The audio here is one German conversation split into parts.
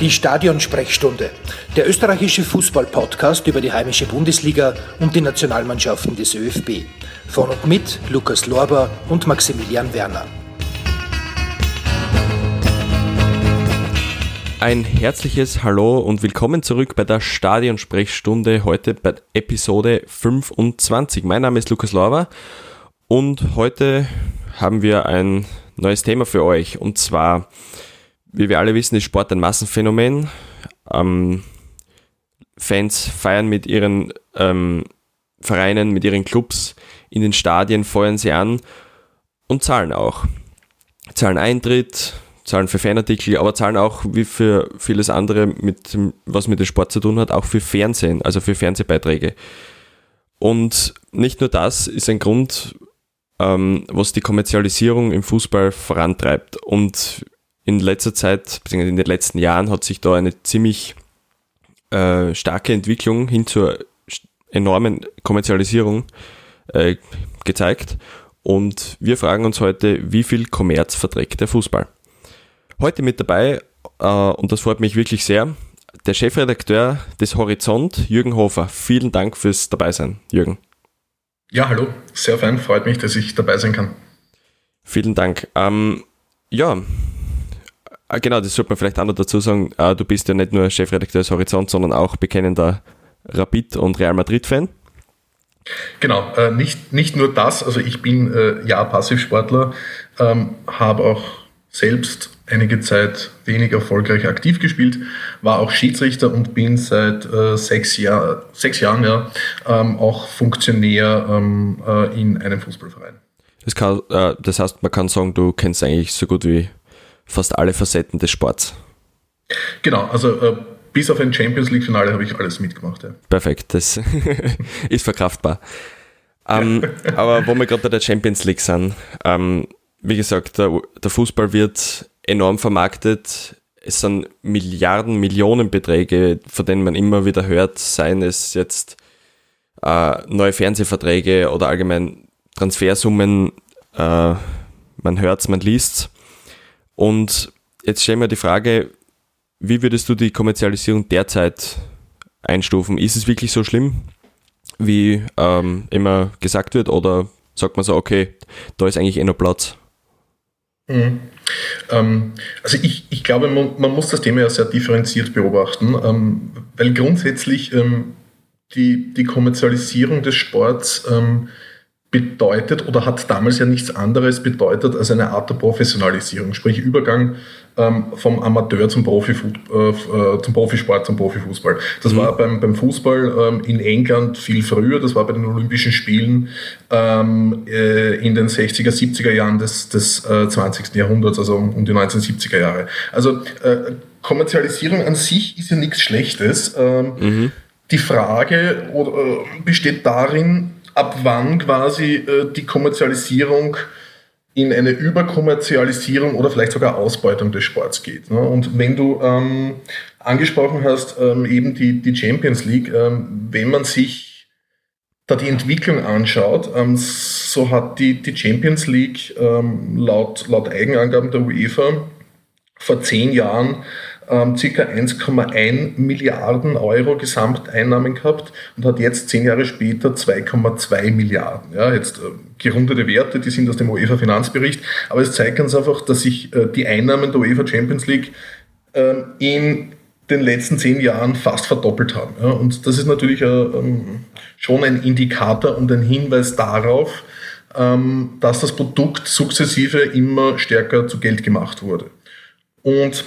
Die Stadionsprechstunde, der österreichische Fußball-Podcast über die heimische Bundesliga und die Nationalmannschaften des ÖFB. Von und mit Lukas Lorber und Maximilian Werner. Ein herzliches Hallo und willkommen zurück bei der Stadionsprechstunde, heute bei Episode 25. Mein Name ist Lukas Lorber und heute haben wir ein neues Thema für euch und zwar wie wir alle wissen, ist Sport ein Massenphänomen. Ähm, Fans feiern mit ihren ähm, Vereinen, mit ihren Clubs in den Stadien, feuern sie an und zahlen auch. Zahlen Eintritt, zahlen für Fanartikel, aber zahlen auch, wie für vieles andere, mit, was mit dem Sport zu tun hat, auch für Fernsehen, also für Fernsehbeiträge. Und nicht nur das ist ein Grund, ähm, was die Kommerzialisierung im Fußball vorantreibt. Und in letzter Zeit, beziehungsweise in den letzten Jahren, hat sich da eine ziemlich äh, starke Entwicklung hin zur enormen Kommerzialisierung äh, gezeigt. Und wir fragen uns heute, wie viel Kommerz verträgt der Fußball? Heute mit dabei, äh, und das freut mich wirklich sehr, der Chefredakteur des Horizont, Jürgen Hofer. Vielen Dank fürs Dabeisein, Jürgen. Ja, hallo, sehr fein, freut mich, dass ich dabei sein kann. Vielen Dank. Ähm, ja, genau, das sollte man vielleicht auch noch dazu sagen. Ah, du bist ja nicht nur Chefredakteur des Horizont, sondern auch bekennender Rapid- und Real Madrid-Fan. Genau, äh, nicht, nicht nur das, also ich bin äh, ja Passivsportler, ähm, habe auch selbst einige Zeit wenig erfolgreich aktiv gespielt, war auch Schiedsrichter und bin seit äh, sechs, Jahr, sechs Jahren ja, ähm, auch Funktionär ähm, äh, in einem Fußballverein. Das, kann, das heißt, man kann sagen, du kennst eigentlich so gut wie fast alle Facetten des Sports. Genau, also äh, bis auf ein Champions League-Finale habe ich alles mitgemacht. Ja. Perfekt, das ist verkraftbar. Ähm, aber wo wir gerade bei der Champions League sind, ähm, wie gesagt, der, der, Fußball wird enorm vermarktet. Es sind Milliarden, Millionenbeträge, von denen man immer wieder hört, seien es jetzt äh, neue Fernsehverträge oder allgemein Transfersummen. Äh, man hört es, man liest es. Und jetzt stellen wir die Frage, wie würdest du die Kommerzialisierung derzeit einstufen? Ist es wirklich so schlimm, wie ähm, immer gesagt wird, oder sagt man so, okay, da ist eigentlich eh noch Platz? Mhm. Ähm, also ich, ich glaube, man, man, muss das Thema ja sehr differenziert beobachten, ähm, weil grundsätzlich ähm, die, die Kommerzialisierung des Sports ähm, bedeutet oder hat damals ja nichts anderes bedeutet als eine Art der Professionalisierung, sprich Übergang ähm, vom Amateur zum, Profi, äh, äh, zum Profisport, zum Profifußball. Das mhm. war beim, beim Fußball ähm, in England viel früher, das war bei den Olympischen Spielen ähm, äh, in den 60er, 70er Jahren des, des äh, 20. Jahrhunderts, also um die 1970er Jahre. Also äh, Kommerzialisierung an sich ist ja nichts Schlechtes. Ähm, mhm. Die Frage äh, besteht darin, ab wann quasi äh, die Kommerzialisierung in eine Überkommerzialisierung oder vielleicht sogar Ausbeutung des Sports geht. Ne? Und wenn du ähm, angesprochen hast, ähm, eben die, die Champions League, ähm, wenn man sich da die Entwicklung anschaut, ähm, so hat die, die Champions League ähm, laut, laut Eigenangaben der UEFA vor zehn Jahren ähm, ca. 1,1 Milliarden Euro Gesamteinnahmen gehabt und hat jetzt zehn Jahre später 2,2 Milliarden. Ja, jetzt äh, gerundete Werte, die sind aus dem UEFA Finanzbericht, aber es zeigt ganz einfach, dass sich äh, die Einnahmen der UEFA Champions League äh, in den letzten zehn Jahren fast verdoppelt haben. Ja, und das ist natürlich äh, ähm, schon ein Indikator und ein Hinweis darauf, ähm, dass das Produkt sukzessive immer stärker zu Geld gemacht wurde. Und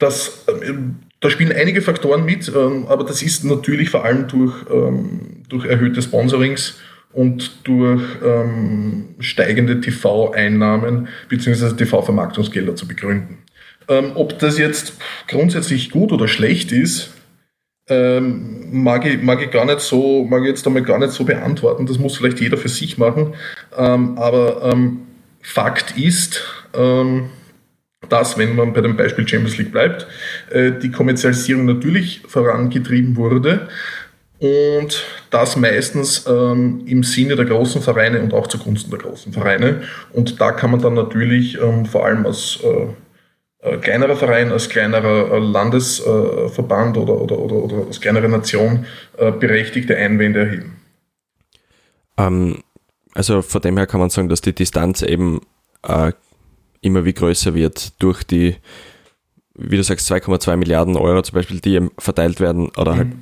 das, ähm, da spielen einige Faktoren mit, ähm, aber das ist natürlich vor allem durch, ähm, durch erhöhte Sponsorings und durch steigende TV-Einnahmen bzw. TV-Vermarktungsgelder zu begründen. ob das jetzt grundsätzlich gut oder schlecht ist, mag, ich, mag ich gar nicht so, mag ich jetzt damit gar nicht so beantworten. Das muss vielleicht jeder für sich machen. aber Fakt ist, dass, wenn man bei dem Beispiel Champions League bleibt, äh, die Kommerzialisierung natürlich vorangetrieben wurde und das meistens ähm, im Sinne der großen Vereine und auch zugunsten der großen Vereine. Und da kann man dann natürlich ähm, vor allem aus, äh, äh, kleinerer Verein, als kleinerer Landesverband oder, oder, oder, oder als kleinere Nation berechtigte Einwände erheben. Ähm, also von dem her kann man sagen, dass die Distanz eben äh, immer wie größer wird durch die, wie du sagst, 2,2 Milliarden Euro zum Beispiel, die verteilt werden oder mhm.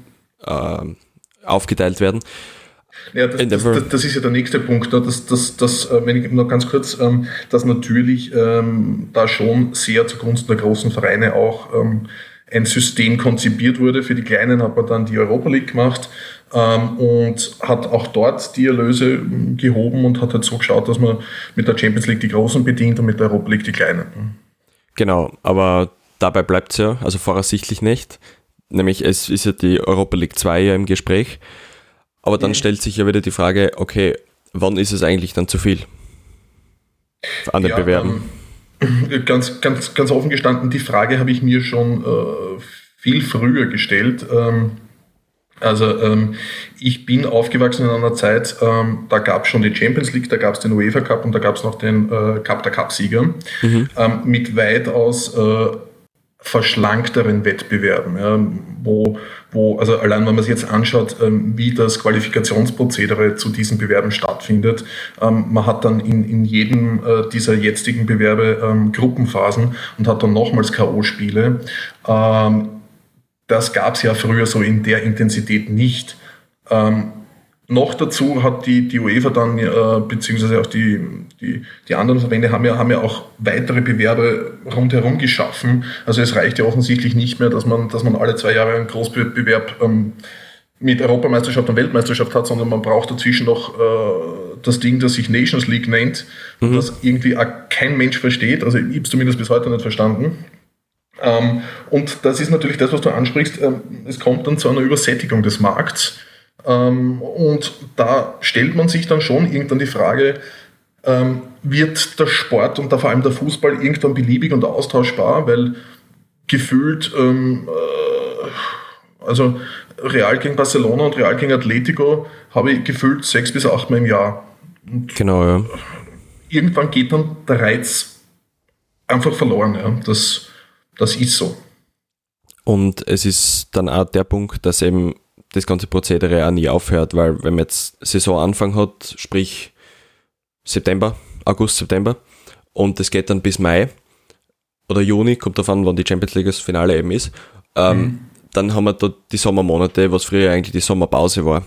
halt äh, aufgeteilt werden. Ja, das, das, das, ist ja der nächste Punkt. Ne? Das, das, das, äh, wenn ich noch ganz kurz, ähm, dass natürlich ähm, da schon sehr zugunsten der großen Vereine auch ähm, ein System konzipiert wurde. Für die Kleinen hat man dann die Europa League gemacht und hat auch dort die Erlöse ähm, gehoben und hat halt so geschaut, dass man mit der Champions League die Großen bedient und mit der Europa League die Kleinen. Genau, aber dabei bleibt es ja, also voraussichtlich nicht. Nämlich es ist ja die Europa League 2 ja im Gespräch. Aber dann mhm. stellt sich ja wieder die Frage, okay, wann ist es eigentlich dann zu viel an den ja, Bewerben? Ähm, ganz, ganz, ganz offen gestanden, die Frage habe ich mir schon äh, viel früher gestellt. Ähm, also ähm, ich bin aufgewachsen in einer Zeit, ähm, da gab es schon die Champions League, da gab es den UEFA Cup und da gab es noch den äh, Cup der Cupsieger mhm. ähm, mit weitaus äh, verschlankteren Wettbewerben, ja, wo, wo, also allein wenn man sich jetzt anschaut, ähm, wie das Qualifikationsprozedere zu diesen Bewerben stattfindet, ähm, man hat dann in, in jedem äh, dieser jetzigen Bewerbe ähm, Gruppenphasen und hat dann nochmals K.O.-Spiele. Das gab es ja früher so in der Intensität nicht. Ähm, noch dazu hat die, die UEFA dann, äh, beziehungsweise auch die, die, die anderen Verbände haben ja, haben ja auch weitere Bewerbe rundherum geschaffen. Also es reicht ja offensichtlich nicht mehr, dass man, dass man alle zwei Jahre einen Großbewerb ähm, mit Europameisterschaft und Weltmeisterschaft hat, sondern man braucht dazwischen noch äh, das Ding, das sich Nations League nennt, mhm. das irgendwie auch kein Mensch versteht. Also ich habe es zumindest bis heute nicht verstanden. Ähm, und das ist natürlich das, was du ansprichst. Ähm, es kommt dann zu einer Übersättigung des Markts. Ähm, und da stellt man sich dann schon irgendwann die Frage, wird der Sport und da vor allem der Fußball irgendwann beliebig und austauschbar, weil gefühlt, äh, also Real gegen Barcelona und Real gegen Atletico habe ich gefühlt sechs bis acht Mal im Jahr. Und genau, ja. Irgendwann geht dann der Reiz einfach verloren. Ja. Das, das ist so. Und es ist dann auch der Punkt, dass eben das ganze Prozedere auch nie aufhört, weil wenn man jetzt Saisonanfang hat, sprich September, August, September, und es geht dann bis Mai oder Juni, kommt davon, wann die Champions League das Finale eben ist, ähm, mhm. dann haben wir dort die Sommermonate, was früher eigentlich die Sommerpause war.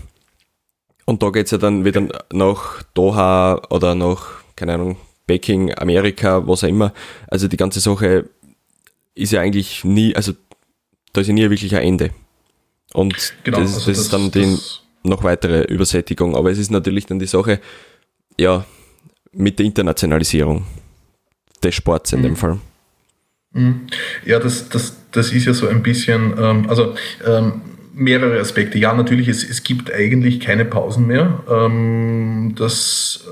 Und da geht es ja dann wieder nach Doha oder nach, keine Ahnung, Peking, Amerika, was auch immer. Also die ganze Sache ist ja eigentlich nie, also da ist ja nie wirklich ein Ende. Und genau, das, also das, ist dann die noch weitere Übersättigung. Aber es ist natürlich dann die Sache, ja, mit der Internationalisierung des Sports in mhm. dem Fall. Mhm. Ja, das, das, das ist ja so ein bisschen, ähm, also ähm, mehrere Aspekte. Ja, natürlich, es, es gibt eigentlich keine Pausen mehr. Ähm, das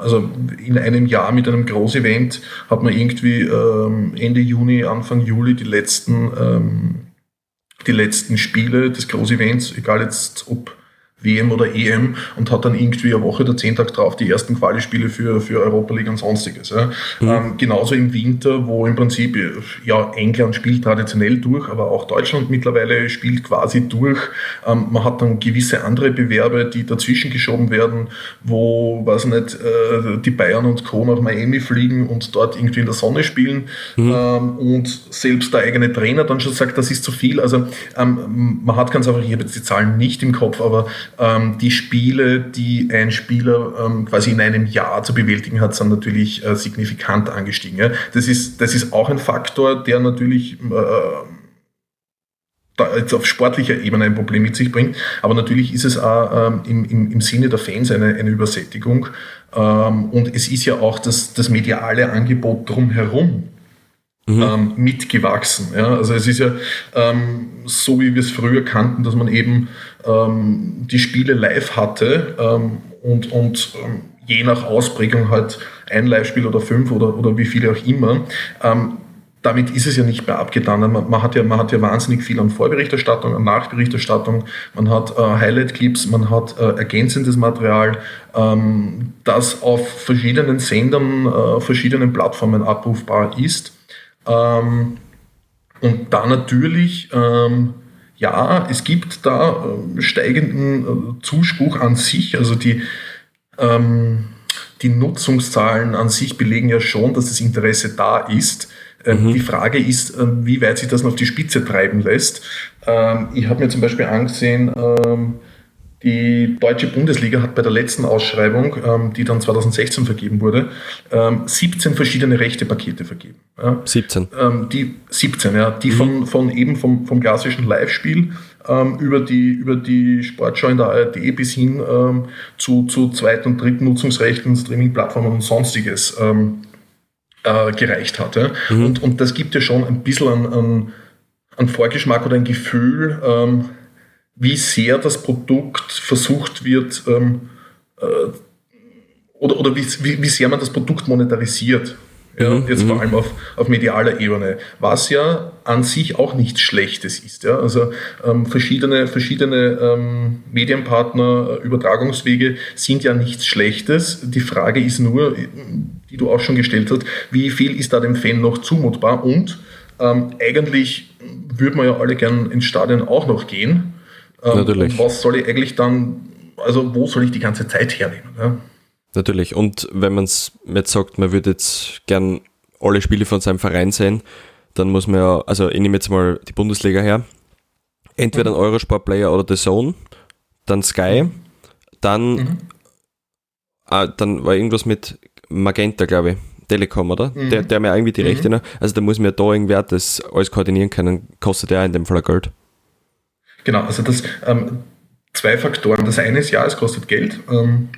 also in einem Jahr mit einem Großevent hat man irgendwie ähm, Ende Juni, Anfang Juli die letzten, ähm, die letzten Spiele des Großevents, egal jetzt ob WM oder EM und hat dann irgendwie eine Woche oder zehn Tage drauf die ersten Quali-Spiele für, für Europa League und sonstiges. Ja. Mhm. Ähm, genauso im Winter, wo im Prinzip, ja, England spielt traditionell durch, aber auch Deutschland mittlerweile spielt quasi durch. Ähm, man hat dann gewisse andere Bewerbe, die dazwischen geschoben werden, wo, weiß nicht, äh, die Bayern und Co. nach Miami fliegen und dort irgendwie in der Sonne spielen mhm. ähm, und selbst der eigene Trainer dann schon sagt, das ist zu viel. Also ähm, man hat ganz einfach, ich habe jetzt die Zahlen nicht im Kopf, aber ähm, die Spiele, die ein Spieler ähm, quasi in einem Jahr zu bewältigen hat, sind natürlich äh, signifikant angestiegen. Ja? Das, ist, das ist auch ein Faktor, der natürlich äh, jetzt auf sportlicher Ebene ein Problem mit sich bringt. Aber natürlich ist es auch ähm, im, im, im Sinne der Fans eine, eine Übersättigung. Ähm, und es ist ja auch das, das mediale Angebot drumherum mhm. ähm, mitgewachsen. Ja? Also es ist ja ähm, so, wie wir es früher kannten, dass man eben ähm, die Spiele live hatte ähm, und, und ähm, je nach Ausprägung halt ein Live-Spiel oder fünf oder, oder wie viele auch immer. Ähm, damit ist es ja nicht mehr abgetan. Man, man, hat ja, man hat ja wahnsinnig viel an Vorberichterstattung, an Nachberichterstattung, man hat äh, Highlight-Clips, man hat äh, ergänzendes Material, ähm, das auf verschiedenen Sendern, äh, verschiedenen Plattformen abrufbar ist. Ähm, und da natürlich, ähm, ja, es gibt da äh, steigenden äh, Zuspruch an sich. Also die, ähm, die Nutzungszahlen an sich belegen ja schon, dass das Interesse da ist. Ähm, mhm. Die Frage ist, äh, wie weit sich das noch auf die Spitze treiben lässt. Ähm, ich habe mir zum Beispiel angesehen, ähm, die deutsche Bundesliga hat bei der letzten Ausschreibung, ähm, die dann 2016 vergeben wurde, ähm, 17 verschiedene Rechtepakete vergeben. Ja. 17. Ähm, die 17, ja, die mhm. von, von eben vom, vom klassischen Live-Spiel ähm, über, die, über die Sportschau in der ARD bis hin ähm, zu, zu zweiten und dritten Nutzungsrechten, Streaming-Plattformen und sonstiges ähm, äh, gereicht hat. Ja. Mhm. Und, und das gibt ja schon ein bisschen an, an, an Vorgeschmack oder ein Gefühl, wie sehr das Produkt versucht wird, ähm, äh, oder, oder wie, wie, wie sehr man das Produkt monetarisiert. Ja, mhm. jetzt vor mhm. allem auf, auf medialer Ebene, was ja an sich auch nichts Schlechtes ist. Ja? Also ähm, verschiedene, verschiedene ähm, Medienpartner, äh, Übertragungswege sind ja nichts Schlechtes. Die Frage ist nur, die du auch schon gestellt hast, wie viel ist da dem Fan noch zumutbar und ähm, eigentlich würde man ja alle gern ins Stadion auch noch gehen. Ähm, Natürlich. was soll ich eigentlich dann, also wo soll ich die ganze Zeit hernehmen? Ja? Natürlich. Und wenn man es jetzt sagt, man würde jetzt gern alle Spiele von seinem Verein sehen, dann muss man ja, also ich nehme jetzt mal die Bundesliga her, entweder ein mhm. Eurosport-Player oder The Zone, dann Sky, dann, mhm. ah, dann war irgendwas mit Magenta, glaube ich, Telekom, oder? Mhm. Der, der mir irgendwie die Rechte, mhm. also da muss man ja da irgendwer das alles koordinieren können, kostet ja in dem Fall Geld. Genau, also das ähm, zwei Faktoren. Das eine ist ja, es kostet Geld. Ähm,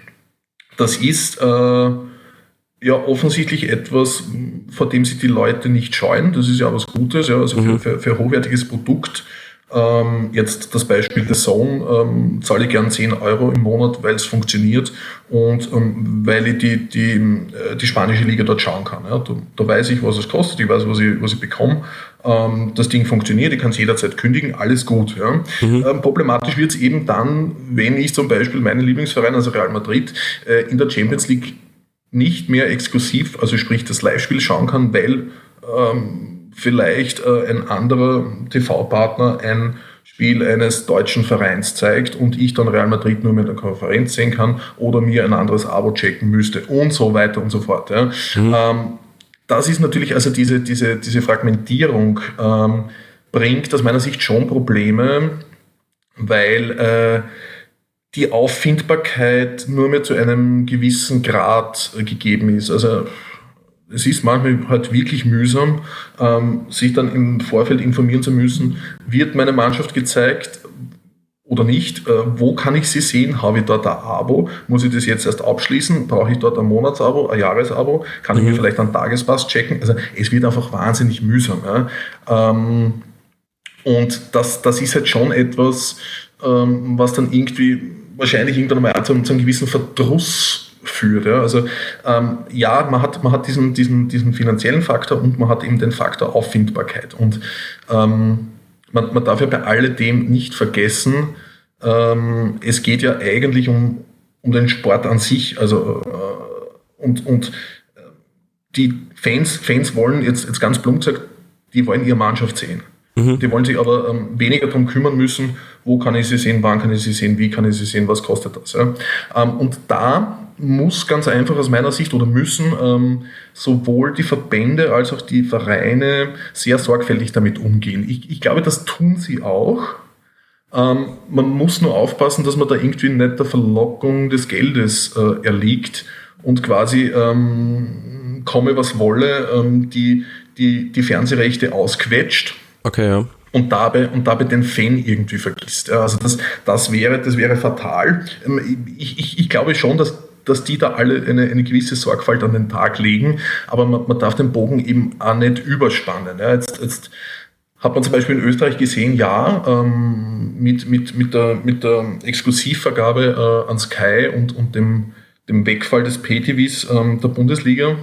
das ist äh, ja offensichtlich etwas, vor dem sich die Leute nicht scheuen. Das ist ja was Gutes. Ja, also mhm. für, für, für hochwertiges Produkt ähm, jetzt das Beispiel der Zone, ähm, zahle ich gern 10 Euro im Monat, weil es funktioniert und ähm, weil ich die, die, äh, die spanische Liga dort schauen kann. Ja. Da, da, weiß ich, was es kostet, ich weiß, was ich, was ich bekomme. Ähm, das Ding funktioniert, ich kann es jederzeit kündigen, alles gut. Ja. Mhm. Ähm, problematisch wird es eben dann, wenn ich zum Beispiel meinen Lieblingsverein, also Real Madrid, äh, in der Champions League nicht mehr exklusiv, also sprich das Live-Spiel schauen kann, weil ähm, vielleicht äh, ein anderer TV-Partner ein Spiel eines deutschen Vereins zeigt und ich dann Real Madrid nur mit der Konferenz sehen kann oder mir ein anderes Abo checken müsste und so weiter und so fort. Ja. Mhm. Ähm, das ist natürlich, also diese, diese, diese Fragmentierung ähm, bringt aus meiner Sicht schon Probleme, weil äh, die Auffindbarkeit nur mehr zu einem gewissen Grad äh, gegeben ist. Also es ist manchmal halt wirklich mühsam, ähm, sich dann im Vorfeld informieren zu müssen, wird meine Mannschaft gezeigt oder nicht, äh, wo kann ich sie sehen, habe ich dort ein Abo, muss ich das jetzt erst abschließen, brauche ich dort ein Monatsabo, ein Jahresabo, kann mhm. ich mir mhm. vielleicht einen Tagespass checken, also es wird einfach wahnsinnig mühsam. Ja. Ähm, und das, das ist halt schon etwas, ähm, was dann irgendwie wahrscheinlich irgendwann mal zu, zu einem gewissen Verdruss führt. Ja. Also ähm, ja, man hat, man hat diesen, diesen, diesen finanziellen Faktor und man hat eben den Faktor Auffindbarkeit. Und ähm, man, man darf ja bei alledem nicht vergessen, ähm, es geht ja eigentlich um, um den Sport an sich. Also äh, und, und äh, die Fans, Fans wollen jetzt, jetzt ganz plump gesagt, die wollen ihre Mannschaft sehen. Mhm. Die wollen sich aber ähm, weniger darum kümmern müssen, wo kann ich sie sehen, wann kann ich sie sehen, wie kann ich sie sehen, was kostet das. Ja? Ähm, und da muss ganz einfach aus meiner Sicht oder müssen ähm, sowohl die Verbände als auch die Vereine sehr sorgfältig damit umgehen. Ich, ich glaube, das tun sie auch. Ähm, man muss nur aufpassen, dass man da irgendwie nicht der Verlockung des Geldes äh, erliegt und quasi ähm, komme was wolle, ähm, die, die, die Fernsehrechte ausquetscht. Okay, ja und dabei, und dabei den Fan irgendwie vergisst. Also das, das, wäre, das wäre fatal. Ähm, ich, ich, ich glaube schon, dass dass die da alle eine, eine gewisse Sorgfalt an den Tag legen, aber man, man darf den Bogen eben auch nicht überspannen. Ja. Jetzt, jetzt hat man zum Beispiel in Österreich gesehen, ja, ähm, mit, mit, mit, der, mit der Exklusivvergabe äh, an Sky und, und dem, dem Wegfall des PTVs ähm, der Bundesliga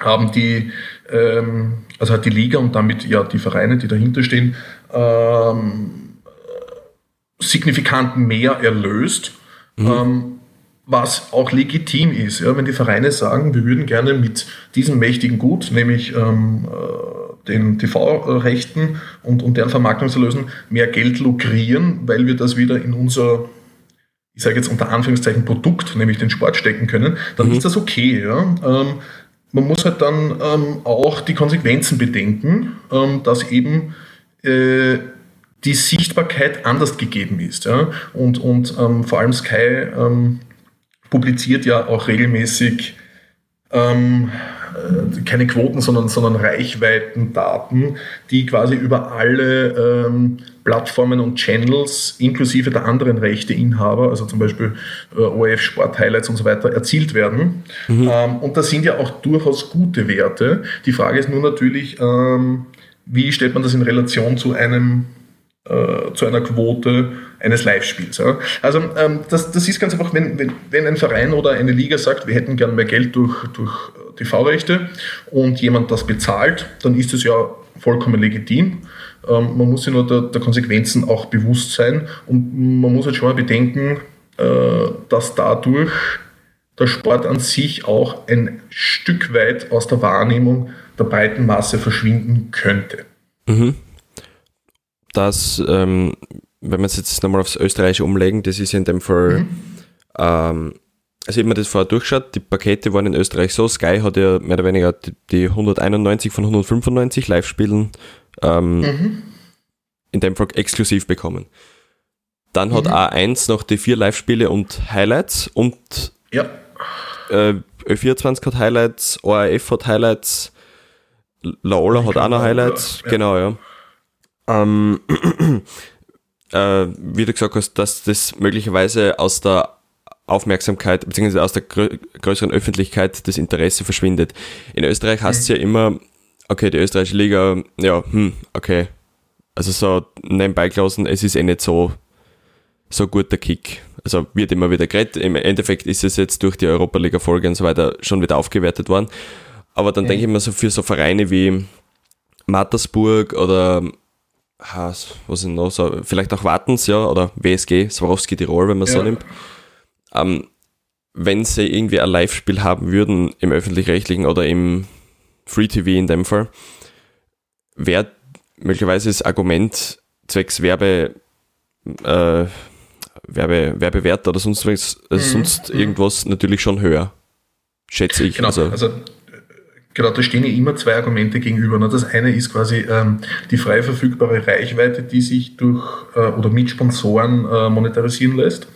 haben die, ähm, also hat die Liga und damit ja die Vereine, die dahinter stehen, ähm, signifikant mehr erlöst. Mhm. Was auch legitim ist. Ja, wenn die Vereine sagen, wir würden gerne mit diesem mächtigen Gut, nämlich ähm, äh, den TV-Rechten und, und deren Vermarktungserlösen mehr Geld lukrieren, weil wir das wieder in unser, ich sage jetzt unter Anführungszeichen, Produkt, nämlich den Sport stecken können, dann mhm. ist das okay. Ja? Ähm, man muss halt dann ähm, auch die Konsequenzen bedenken, ähm, dass eben äh, die Sichtbarkeit anders gegeben ist. Ja? Und, und ähm, vor allem Sky ähm, publiziert ja auch regelmäßig ähm, äh, keine Quoten, sondern, sondern Reichweitendaten, die quasi über alle ähm, Plattformen und Channels inklusive der anderen Rechteinhaber, also zum Beispiel äh, ORF Sport Highlights und so weiter, erzielt werden. Mhm. Ähm, und das sind ja auch durchaus gute Werte. Die Frage ist nur natürlich, ähm, wie stellt man das in Relation zu einem äh, zu einer Quote eines Live-Spiels. Ja. Also ähm, das, das ist ganz einfach, wenn, wenn, wenn ein Verein oder eine Liga sagt, wir hätten gern mehr Geld durch, durch TV-Rechte und jemand das bezahlt, dann ist es ja vollkommen legitim. Ähm, man muss sich nur der, der, Konsequenzen auch bewusst sein und man muss halt schon mal bedenken, äh, dass dadurch der Sport an sich auch ein Stück weit aus der Wahrnehmung der breiten Masse verschwinden könnte. Mhm dass, ähm, wenn wir es jetzt nochmal aufs Österreichische umlegen, das ist in dem Fall, mhm. ähm, also ich habe mir das vorher durchgeschaut, die Pakete waren in Österreich so, Sky hat ja mehr oder weniger die, die 191 von 195 Live-Spielen ähm, mhm. in dem Fall exklusiv bekommen. Dann mhm. hat A1 noch die vier Live-Spiele und Highlights und ja. äh, Ö24 hat Highlights, ORF hat Highlights, Laola hat auch noch Highlights, ja. genau, ja ähm, äh, wie du gesagt hast, dass das möglicherweise aus der Aufmerksamkeit bzw. aus der grö größeren Öffentlichkeit das Interesse verschwindet. In Österreich heißt es ja immer, okay, die österreichische Liga, ja, hm, okay. Also so nebenbei gelassen, es ist eh nicht so, so guter Kick. Also wird immer wieder geredet. Im Endeffekt ist es jetzt durch die Europa-Liga-Folge und so weiter schon wieder aufgewertet worden. Aber dann mhm. denke ich mir so für so Vereine wie Mattersburg oder was ist noch so, vielleicht auch Wartens, ja, oder WSG, Swarovski Tirol, wenn man ja. so nimmt. Ähm, wenn sie irgendwie ein Live-Spiel haben würden im öffentlich-rechtlichen oder im Free TV in dem Fall, wäre möglicherweise das Argument zwecks Werbe, äh, Werbe, Werbewert oder sonst, äh, sonst mhm. irgendwas natürlich schon höher. Schätze ich. Genau, also, also Genau, da stehen ja immer zwei Argumente gegenüber. Ne? Das eine ist quasi ähm, die frei verfügbare Reichweite, die sich durch äh, oder mit Sponsoren äh, monetarisieren lässt.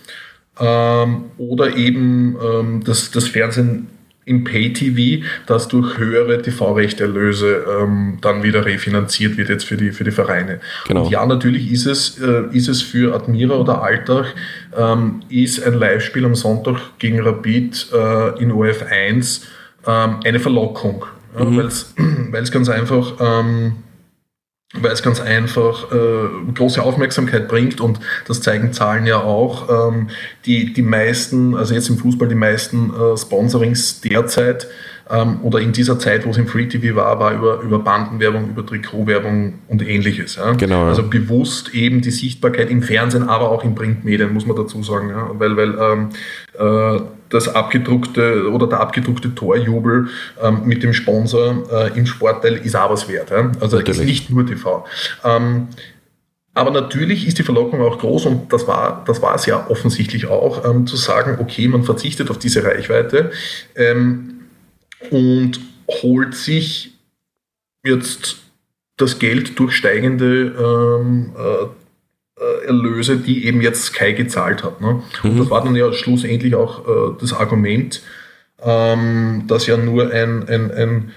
Ähm, oder eben ähm, das, das Fernsehen im Pay-TV, das durch höhere TV-Rechterlöse ähm, dann wieder refinanziert wird jetzt für die, für die Vereine. Genau. Und ja, natürlich ist es, äh, ist es für Admira oder Alltag, ähm, ist ein Live-Spiel am Sonntag gegen Rapid äh, in OF 1 ähm, eine Verlockung, ja, mhm. weil es ganz einfach ähm, weil es ganz einfach äh, große Aufmerksamkeit bringt und das zeigen Zahlen ja auch. Ähm, die, die meisten, also jetzt im Fußball, die meisten äh, Sponsorings derzeit ähm, oder in dieser Zeit, wo es im Free TV war, war über, über Bandenwerbung, über Trikotwerbung und ähnliches. Ja. Genau. Also bewusst eben die Sichtbarkeit im Fernsehen, aber auch in Printmedien, muss man dazu sagen. Ja. Weil, weil ähm, äh, das abgedruckte oder der abgedruckte Torjubel ähm, mit dem Sponsor äh, im Sportteil ist auch was wert. Ja? Also Natürlich. ist nicht nur TV. Ähm, aber natürlich ist die Verlockung auch groß und das war, das war es ja offensichtlich auch, ähm, zu sagen, okay, man verzichtet auf diese Reichweite ähm, und holt sich jetzt das Geld durch steigende ähm, äh, äh, Erlöse, die eben jetzt Sky gezahlt hat. Ne? Mhm. Und das war dann ja schlussendlich auch äh, das Argument, ähm, dass ja nur ein, ein, ein,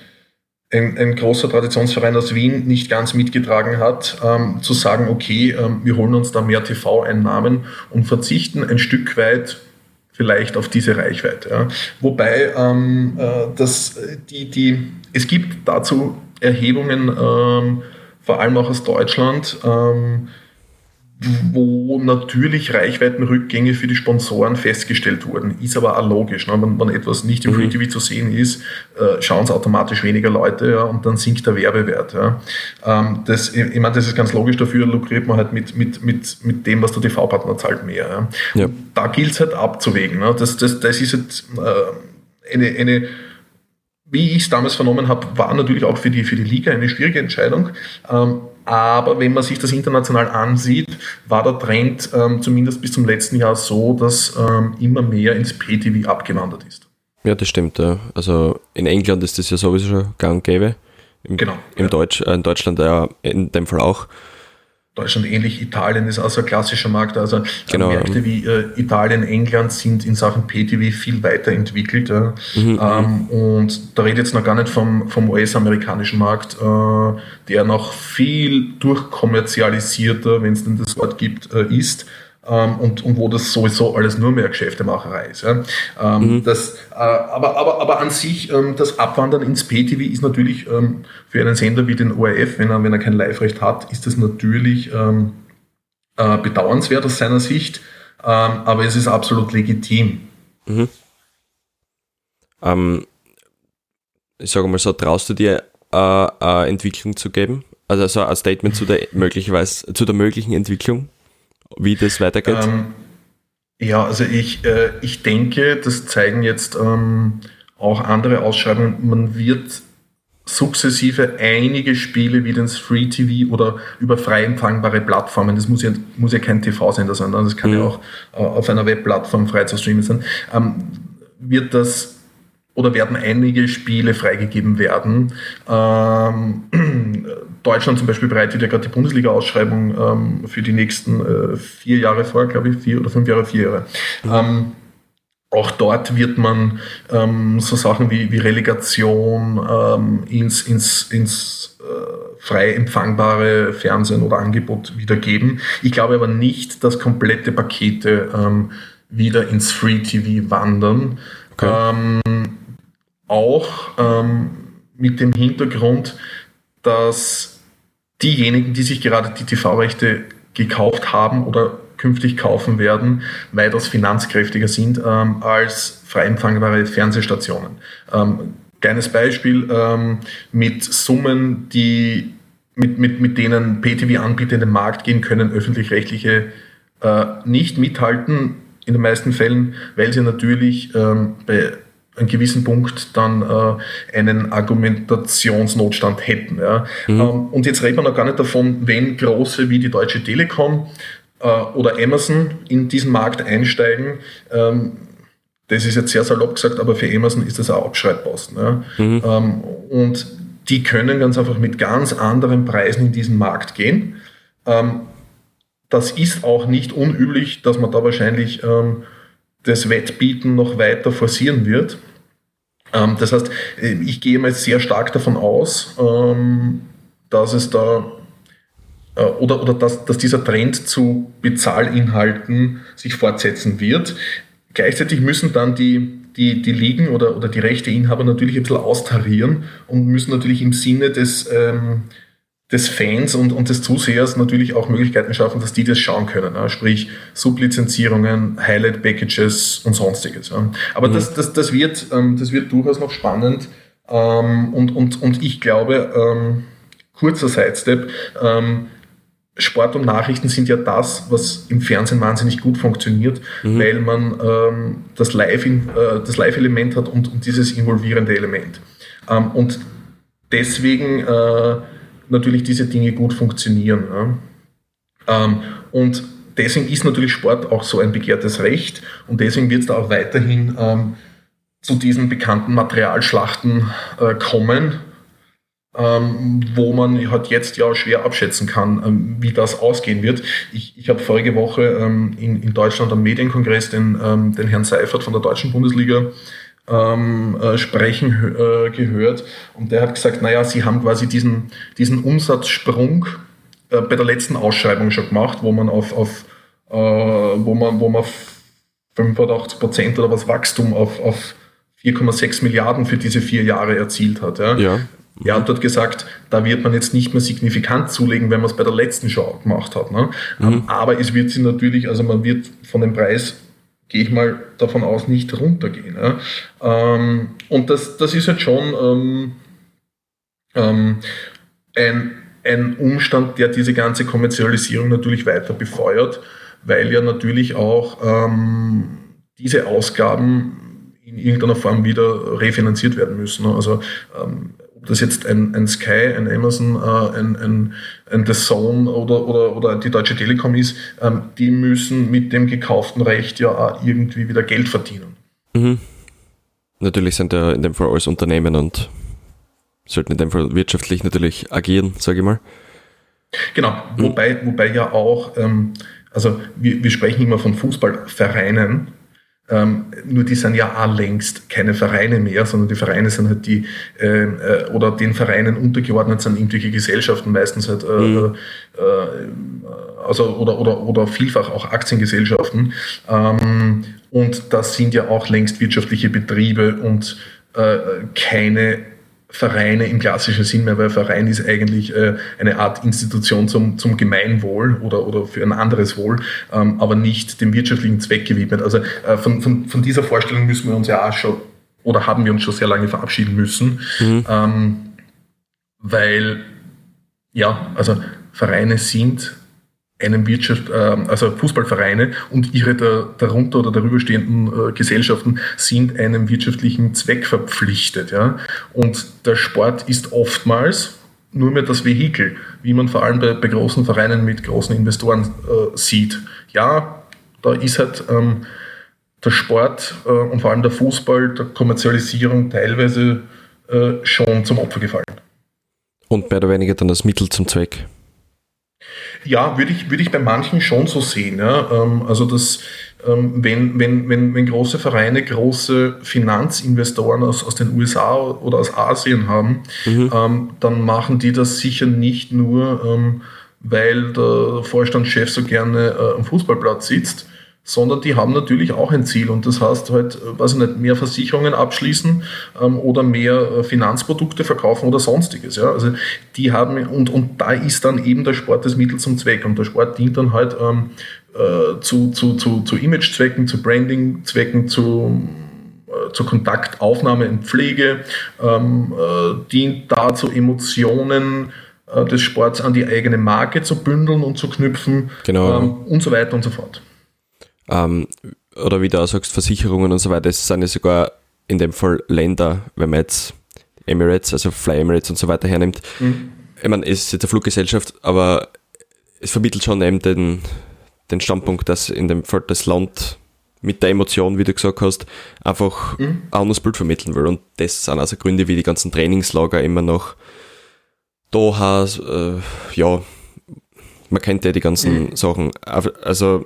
ein, ein großer Traditionsverein aus Wien nicht ganz mitgetragen hat, ähm, zu sagen, okay, ähm, wir holen uns da mehr TV-Einnahmen und verzichten ein Stück weit vielleicht auf diese Reichweite. Ja. Wobei ähm, äh, das, die, die, es gibt dazu Erhebungen, ähm, vor allem auch aus Deutschland, ähm, wo natürlich Reichweitenrückgänge für die Sponsoren festgestellt wurden. Ist aber auch logisch. Ne? Wenn, wenn, etwas nicht im Free TV zu sehen ist, äh, schauen es automatisch weniger Leute ja, und dann sinkt der Werbewert. Ja. Ähm, das, ich meine, das ist ganz logisch, dafür lukriert man halt mit, mit, mit, mit dem, was der TV-Partner zahlt, mehr. Ja. Da gilt es halt abzuwägen. Ne? Das, das, das ist halt, äh, eine, eine wie ich es damals vernommen habe, war natürlich auch für die, für die Liga eine schwierige Entscheidung. Ähm, aber wenn man sich das international ansieht, war der Trend ähm, zumindest bis zum letzten Jahr so, dass ähm, immer mehr ins PTV abgewandert ist. Ja, das stimmt. Ja. Also in England ist das ja sowieso schon gang und gäbe. Im, genau. Im ja. Deutsch, äh, in Deutschland ja in dem Fall auch. Deutschland ähnlich, Italien ist also ein klassischer Markt. Also genau. Märkte wie äh, Italien, England sind in Sachen PTV viel weiterentwickelt. Äh, mhm, ähm, und da redet jetzt noch gar nicht vom, vom US-amerikanischen Markt, äh, der noch viel durchkommerzialisierter, wenn es denn das Wort gibt, äh, ist ähm, und, und wo das sowieso alles nur mehr Geschäftemacherei ist. Ja. Ähm, mhm. das, äh, aber, aber, aber an sich, ähm, das Abwandern ins PTV ist natürlich ähm, für einen Sender wie den ORF, wenn er, wenn er kein Live-Recht hat, ist das natürlich ähm, äh, bedauernswert aus seiner Sicht, ähm, aber es ist absolut legitim. Mhm. ich sage mal so, traust du dir äh, eine Entwicklung zu geben? Also so ein Statement zu der, möglicherweise, zu der möglichen Entwicklung? Wie das weitergeht? Ähm, ja, also ich, äh, ich denke, das zeigen jetzt ähm, auch andere Ausschreibungen, man wird sukzessive einige Spiele wie ins Free TV oder über frei empfangbare Plattformen, das muss ja, muss ja kein TV-Sender sein, das kann mhm. ja auch äh, auf einer Webplattform frei zu streamen sein, ähm, wird das oder werden einige Spiele freigegeben werden. Ähm, Deutschland zum Beispiel bereitet ja gerade die Bundesliga-Ausschreibung ähm, für die nächsten äh, vier Jahre vor, glaube ich, vier oder fünf Jahre, vier Jahre. Mhm. Ähm, auch dort wird man ähm, so Sachen wie, wie Relegation ähm, ins, ins, ins äh, frei empfangbare Fernsehen oder Angebot wiedergeben. Ich glaube aber nicht, dass komplette Pakete ähm, wieder ins Free TV wandern. Okay. Ähm, auch mit dem Hintergrund, dass diejenigen, die sich gerade die TV-Rechte gekauft haben oder künftig kaufen werden, weitaus finanzkräftiger sind ähm, als frei empfangbare Fernsehstationen. Ähm, kleines Beispiel ähm, mit Summen, die mit, mit, mit denen PTV-Anbieter in den Markt gehen können, öffentlich-rechtliche äh, nicht mithalten, in den meisten Fällen, weil sie natürlich ähm, bei einem gewissen Punkt dann äh, einen Argumentationsnotstand hätten. Ja. Mhm. Ähm, und jetzt reden wir noch gar nicht davon, wenn große wie die Deutsche Telekom äh, oder Amazon in diesen Markt einsteigen. Ähm, das ist jetzt sehr salopp gesagt, aber für Amazon ist das ein Abschreibposten. Ja. Mhm. Ähm, und die können ganz einfach mit ganz anderen Preisen in diesen Markt gehen. Ähm, das ist auch nicht unüblich, dass man da wahrscheinlich ähm, das Wettbieten noch weiter forcieren wird. Ähm, das heißt, ich gehe mal sehr stark davon aus, ähm, dass es da äh, oder, oder dass, dass dieser Trend zu Bezahlinhalten sich fortsetzen wird. Gleichzeitig müssen dann die, die, die Ligen oder, oder die Rechteinhaber natürlich ein bisschen austarieren und müssen natürlich im Sinne des, ähm, des Fans und, und des Zusehers natürlich auch Möglichkeiten schaffen, dass die das schauen können. Ja? Sprich Sublizenzierungen, Highlight-Packages und sonstiges. Ja? Aber mhm. das, das, das, wird, ähm, das wird durchaus noch spannend. Ähm, und, und, und ich glaube, ähm, kurzer Sidestep, ähm, Sport und Nachrichten sind ja das, was im Fernsehen wahnsinnig gut funktioniert, mhm. weil man ähm, das Live-Element äh, Live hat und, und dieses involvierende Element. Ähm, und deswegen äh, natürlich diese Dinge gut funktionieren. Ja. Ähm, und deswegen ist natürlich Sport auch so ein begehrtes Recht und deswegen wird es da auch weiterhin ähm, zu diesen bekannten Materialschlachten äh, kommen, ähm, wo man halt jetzt ja schwer abschätzen kann, ähm, wie das ausgehen wird. Ich, ich habe vorige Woche ähm, in, in Deutschland am Medienkongress den, ähm, den Herrn Seifert von der Deutschen Bundesliga ähm, äh, sprechen äh, gehört und der hat gesagt, naja, sie haben quasi diesen, diesen Umsatzsprung äh, bei der letzten Ausschreibung schon gemacht, wo man auf, auf äh, wo man, wo man 85 Prozent oder was Wachstum auf, auf 4,6 Milliarden für diese vier Jahre erzielt hat. Ja. ja. Er hat dort gesagt, da wird man jetzt nicht mehr signifikant zulegen, wenn man es bei der letzten Show gemacht hat. Ne? Mhm. Aber es wird sie natürlich, also man wird von dem Preis gehe ich mal davon aus, nicht runtergehen. Ja. Ähm, und das, das ist jetzt schon ähm, ähm, ein, ein Umstand, der diese ganze Kommerzialisierung natürlich weiter befeuert, weil ja natürlich auch ähm, diese Ausgaben in irgendeiner Form wieder refinanziert werden müssen. Ne? Also ähm, ob das jetzt ein, ein Sky, ein Amazon, äh, ein, ein, ein The Zone oder, oder, oder die Deutsche Telekom ist, ähm, die müssen mit dem gekauften Recht ja auch irgendwie wieder Geld verdienen. Mhm. Natürlich sind ja in dem Fall alles Unternehmen und sollten in dem Fall wirtschaftlich natürlich agieren, sage ich mal. Genau, mhm. wobei, wobei ja auch, ähm, also wir, wir sprechen immer von Fußballvereinen, ähm, nur die sind ja auch längst keine Vereine mehr, sondern die Vereine sind halt die, äh, äh, oder den Vereinen untergeordnet sind irgendwelche Gesellschaften, meistens halt, äh, mhm. äh, also, oder, oder, oder vielfach auch Aktiengesellschaften. Ähm, und das sind ja auch längst wirtschaftliche Betriebe und äh, keine Vereine im klassischen Sinn mehr, weil Verein ist eigentlich äh, eine Art Institution zum, zum Gemeinwohl oder, oder für ein anderes Wohl, ähm, aber nicht dem wirtschaftlichen Zweck gewidmet. Also äh, von, von, von dieser Vorstellung müssen wir uns ja auch schon oder haben wir uns schon sehr lange verabschieden müssen, mhm. ähm, weil ja, also Vereine sind einem Wirtschaft, äh, also Fußballvereine und ihre da, darunter oder darüber stehenden äh, Gesellschaften sind einem wirtschaftlichen Zweck verpflichtet. Ja? Und der Sport ist oftmals nur mehr das Vehikel, wie man vor allem bei, bei großen Vereinen mit großen Investoren äh, sieht. Ja, da ist halt ähm, der Sport äh, und vor allem der Fußball der Kommerzialisierung teilweise äh, schon zum Opfer gefallen. Und mehr oder weniger dann das Mittel zum Zweck. Ja, würde ich, würde ich bei manchen schon so sehen. Ja. Ähm, also dass ähm, wenn, wenn, wenn, wenn große Vereine große Finanzinvestoren aus, aus den USA oder aus Asien haben, mhm. Ähm, dann machen die das sicher nicht nur, weil der Vorstandschef so gerne äh, am Fußballplatz sitzt, sondern die haben natürlich auch ein Ziel und das heißt halt, äh, weiß ich nicht, mehr Versicherungen abschließen ähm, oder mehr äh, Finanzprodukte verkaufen oder sonstiges. Ja? Also die haben und, und da ist dann eben der Sport das Mittel zum Zweck und der Sport dient dann halt ähm, äh, zu, zu, zu, zu Imagezwecken, zu Brandingzwecken, zu äh, zur Kontaktaufnahme und Pflege, ähm, äh, dient dazu, Emotionen äh, des Sports an die eigene Marke zu bündeln und zu knüpfen genau. ähm, und so weiter und so fort ähm, oder wie du auch sagst, Versicherungen und so weiter, es sind ja sogar in dem Fall Länder, wenn man jetzt Emirates, also Fly Emirates und so weiter hernimmt. Mhm. Ich meine, es ist jetzt eine Fluggesellschaft, aber es vermittelt schon eben den, den Standpunkt, dass in dem Fall das Land mit der Emotion, wie du gesagt hast, einfach mhm. ein anderes Bild vermitteln will. Und das sind also Gründe wie die ganzen Trainingslager immer noch Doha, äh, ja, man kennt ja die ganzen mhm. Sachen. Also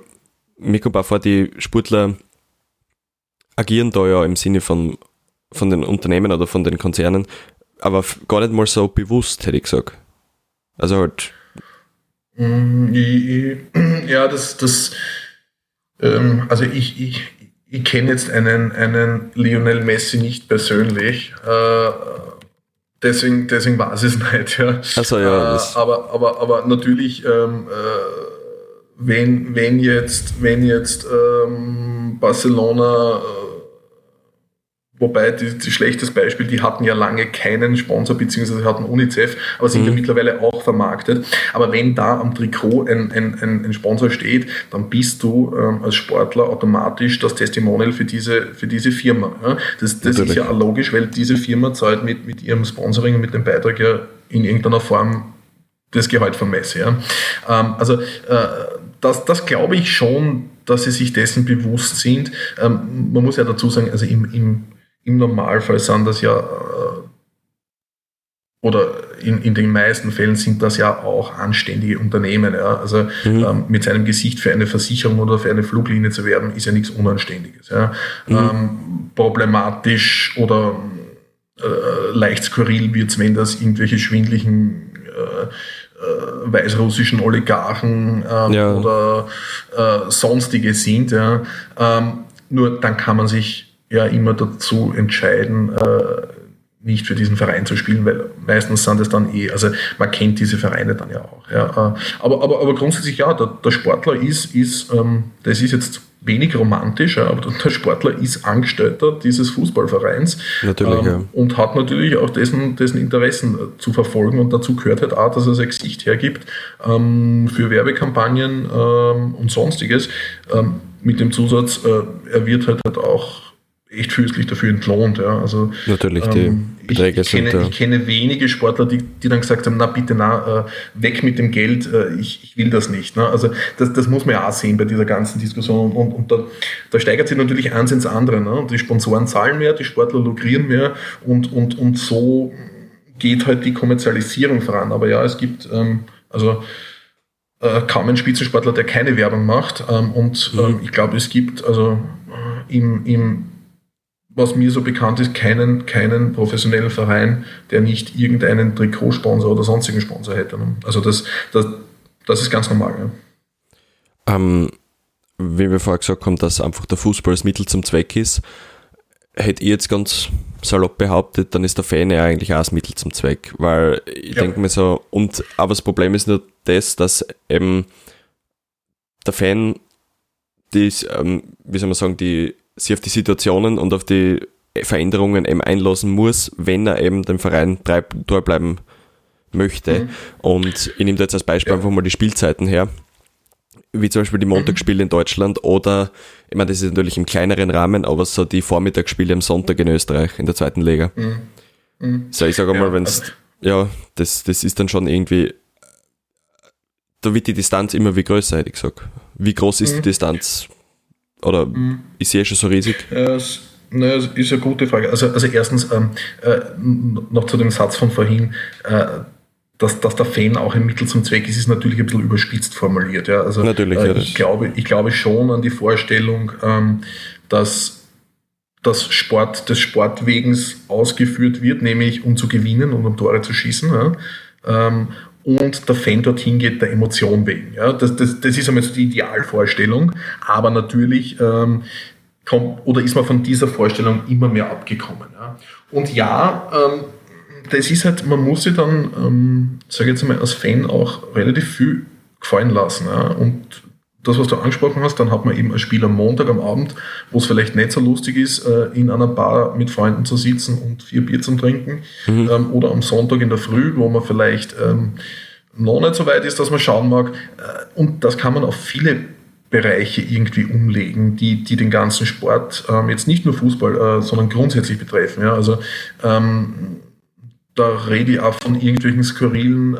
mir kommt auch vor, die Sportler agieren da ja im Sinne von, von den Unternehmen oder von den Konzernen, aber gar nicht mal so bewusst, hätte ich gesagt. Also halt. Mm, ja, das, das, ähm, also ich, ich, ich kenne jetzt einen, einen Lionel Messi nicht persönlich. Äh, deswegen, deswegen weiß ich es nicht. Ja. Also, ja, äh, aber, aber, aber natürlich ähm, äh, wenn, wenn jetzt, wenn jetzt ähm, Barcelona, äh, wobei die, die schlechtes Beispiel, die hatten ja lange keinen Sponsor, beziehungsweise hatten UNICEF, aber sind mhm. ja mittlerweile auch vermarktet. Aber wenn da am Trikot ein, ein, ein, ein Sponsor steht, dann bist du ähm, als Sportler automatisch das Testimonial für diese, für diese Firma. Ja? Das, das ist ja auch logisch, weil diese Firma zahlt mit, mit ihrem Sponsoring und mit dem Beitrag ja in irgendeiner Form das Gehalt von Messi. Ja? Ähm, also äh, das, das glaube ich schon, dass sie sich dessen bewusst sind. Ähm, man muss ja dazu sagen, also im, im, im Normalfall sind das ja, äh, oder in, in den meisten Fällen sind das ja auch anständige Unternehmen. Ja. Also mhm. ähm, mit seinem Gesicht für eine Versicherung oder für eine Fluglinie zu werben, ist ja nichts Unanständiges. Ja. Mhm. Ähm, problematisch oder äh, leicht skurril wird es, wenn das irgendwelche schwindlichen äh, weißrussischen Oligarchen ähm, ja. oder äh, sonstige sind. Ja. Ähm, nur dann kann man sich ja immer dazu entscheiden, äh, nicht für diesen Verein zu spielen, weil meistens sind es dann eh, also man kennt diese Vereine dann ja auch. Ja. Äh, aber, aber, aber grundsätzlich ja, der, der Sportler ist, ist ähm, das ist jetzt wenig romantisch, aber der Sportler ist Angestellter dieses Fußballvereins natürlich, ähm, ja. und hat natürlich auch dessen, dessen Interessen äh, zu verfolgen und dazu gehört halt auch, dass er sein Gesicht hergibt ähm, für Werbekampagnen ähm, und sonstiges ähm, mit dem Zusatz, äh, er wird halt, halt auch echt fürstlich dafür entlohnt. Ja. Also, Natürlich, die ähm, Beträge ich, ich, kenne, ich kenne wenige Sportler, die, die dann gesagt haben, na bitte, na, äh, weg mit dem Geld, äh, ich, ich will das nicht. Ne? Also das, das muss man ja auch sehen bei dieser ganzen Diskussion. Und, und da, da steigert sich natürlich eins ins andere. Ne? Und die Sponsoren zahlen mehr, die Sportler lukrieren mehr und, und, und so geht halt die Kommerzialisierung voran. Aber ja, es gibt ähm, also äh, kaum einen Spitzensportler, der keine Werbung macht. Ähm, und mhm. ähm, ich glaube, es gibt also äh, im, im was mir so bekannt ist, keinen, keinen professionellen Verein, der nicht irgendeinen Trikotsponsor oder sonstigen Sponsor hätte. Ne? Also das, das, das ist ganz normal. Ja. Ähm, wie wir vorher gesagt haben, dass einfach der Fußball das Mittel zum Zweck ist, hätte ich jetzt ganz salopp behauptet, dann ist der Fan ja eigentlich auch das Mittel zum Zweck. Weil ich ja. denke mir so, und aber das Problem ist nur das, dass eben der Fan die, ähm, wie soll man sagen, die sich auf die Situationen und auf die Veränderungen eben einlassen muss, wenn er eben dem Verein treu bleiben möchte. Mhm. Und ich nehme da jetzt als Beispiel ja. einfach mal die Spielzeiten her, wie zum Beispiel die Montagsspiele in Deutschland oder, ich meine, das ist natürlich im kleineren Rahmen, aber so die Vormittagsspiele am Sonntag in Österreich in der zweiten Liga. Mhm. Mhm. So, ich sage ja, mal, wenn es, also ja, das, das ist dann schon irgendwie, da wird die Distanz immer wie größer, hätte ich gesagt. Wie groß ist die mhm. Distanz oder mhm. ist sie eh schon so riesig? Ja, naja, das ist eine gute Frage. Also, also erstens, ähm, äh, noch zu dem Satz von vorhin, äh, dass, dass der Fan auch ein Mittel zum Zweck ist, ist natürlich ein bisschen überspitzt formuliert. Ja? Also, natürlich, äh, ich, glaube, ich glaube schon an die Vorstellung, ähm, dass das Sport des Sportwegens ausgeführt wird, nämlich um zu gewinnen und um Tore zu schießen. Ja? Ähm, und der Fan dorthin geht der Emotion wegen. Ja, das, das, das ist einmal so die Idealvorstellung, aber natürlich ähm, kommt oder ist man von dieser Vorstellung immer mehr abgekommen. Ja. Und ja, ähm, das ist halt, man muss sich dann, ähm, sage jetzt mal, als Fan auch relativ viel gefallen lassen. Ja. Und das, was du angesprochen hast, dann hat man eben ein Spiel am Montag am Abend, wo es vielleicht nicht so lustig ist, äh, in einer Bar mit Freunden zu sitzen und vier Bier zu trinken. Mhm. Ähm, oder am Sonntag in der Früh, wo man vielleicht ähm, noch nicht so weit ist, dass man schauen mag. Äh, und das kann man auf viele Bereiche irgendwie umlegen, die, die den ganzen Sport ähm, jetzt nicht nur Fußball, äh, sondern grundsätzlich betreffen. Ja? Also da rede ich auch von irgendwelchen skurrilen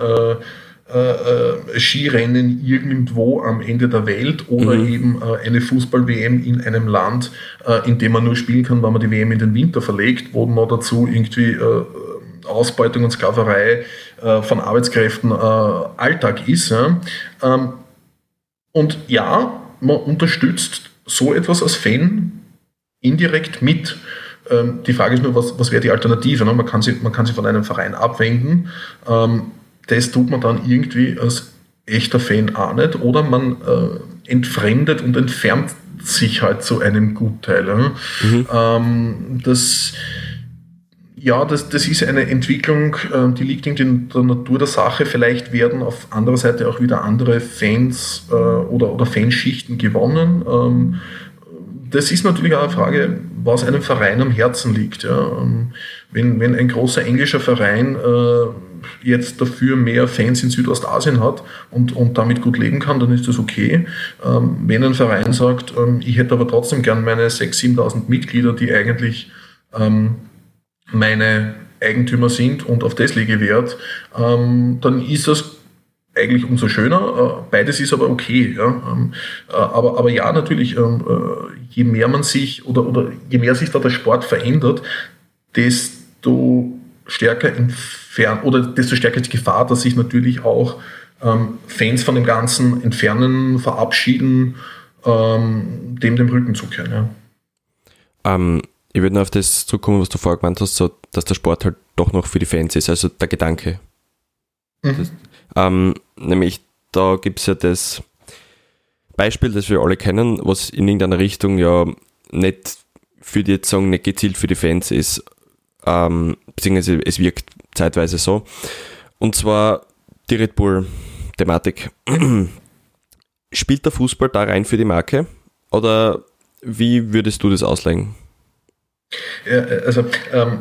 äh, äh, Skirennen irgendwo am Ende der Welt oder mhm. eben äh, eine Fußball-WM in einem Land, äh, in dem man nur spielen kann, wenn man die WM in den Winter verlegt, wo noch dazu irgendwie äh, Ausbeutung und Sklaverei von Arbeitskräften Alltag ist. Ja. Ähm, und ja, man unterstützt so etwas als Fan indirekt mit. Ähm, die Frage ist nur, was, was wäre die Alternative? Ne? Man, kann sich, man kann sich von einem Verein abwenden. Das tut man dann irgendwie als echter Fan auch nicht. Oder man äh, entfremdet und entfernt sich halt zu einem Gutteil. Mhm. Ähm, das, ja, das, das ist eine Entwicklung, äh, die liegt in der Natur der Sache. Vielleicht werden auf anderer Seite auch wieder andere Fans äh, oder, oder Fanschichten gewonnen. Ähm, das ist natürlich auch eine Frage, was einem Verein am Herzen liegt. Ja. Ähm, wenn, wenn ein großer englischer Verein äh, jetzt dafür mehr Fans in Südostasien hat und, und damit gut leben kann, dann ist das okay. Ähm, wenn ein Verein sagt, ähm, ich hätte aber trotzdem gern meine 6.000, 7.000 Mitglieder, die eigentlich ähm, meine Eigentümer sind und auf das lege Wert, ähm, dann ist das eigentlich umso schöner. Äh, beides ist aber okay. Ja. Ähm, äh, aber, aber ja, natürlich, ähm, äh, je mehr man sich oder, oder je mehr sich da der Sport verändert, desto stärker entfernt oder desto stärker die Gefahr, dass sich natürlich auch ähm, Fans von dem Ganzen entfernen, verabschieden, ähm, dem den Rücken zukehren. Ja. Ähm, ich würde noch auf das zurückkommen, was du vorher gemeint hast, so, dass der Sport halt doch noch für die Fans ist, also der Gedanke. Mhm. Das, ähm, nämlich, da gibt es ja das Beispiel, das wir alle kennen, was in irgendeiner Richtung ja nicht für die jetzt sagen, nicht gezielt für die Fans ist, ähm, beziehungsweise es wirkt zeitweise so. Und zwar die Red Bull-Thematik. Spielt der Fußball da rein für die Marke? Oder wie würdest du das auslegen? Ja, also ähm,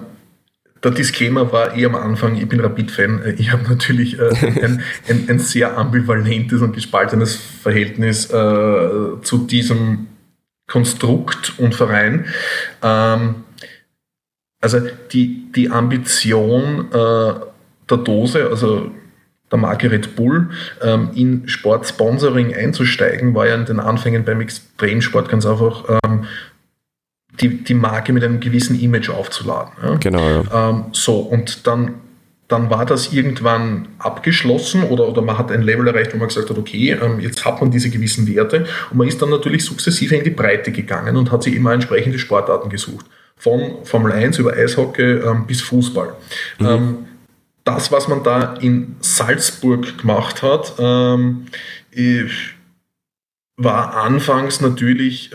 der Disclaimer war eh am Anfang, ich bin Rapid-Fan. Ich habe natürlich äh, ein, ein, ein, sehr ambivalentes und gespaltenes Verhältnis äh, zu diesem Konstrukt und Verein. Ähm, also die, die Ambition äh, der Dose, also der Marke Red Bull, ähm, in Sportsponsoring einzusteigen, war ja in den Anfängen beim Extremsport ganz einfach ähm, die, die Marke mit einem gewissen Image aufzuladen. Ja? Genau. Ja. Ähm, so, und dann, dann war das irgendwann abgeschlossen oder, oder man hat ein Level erreicht, wo man gesagt hat, okay, ähm, jetzt hat man diese gewissen Werte und man ist dann natürlich sukzessive in die Breite gegangen und hat sich immer entsprechende Sportarten gesucht. Von Formel 1 über Eishockey ähm, bis Fußball. Mhm. Ähm, das, was man da in Salzburg gemacht hat, ähm, war anfangs natürlich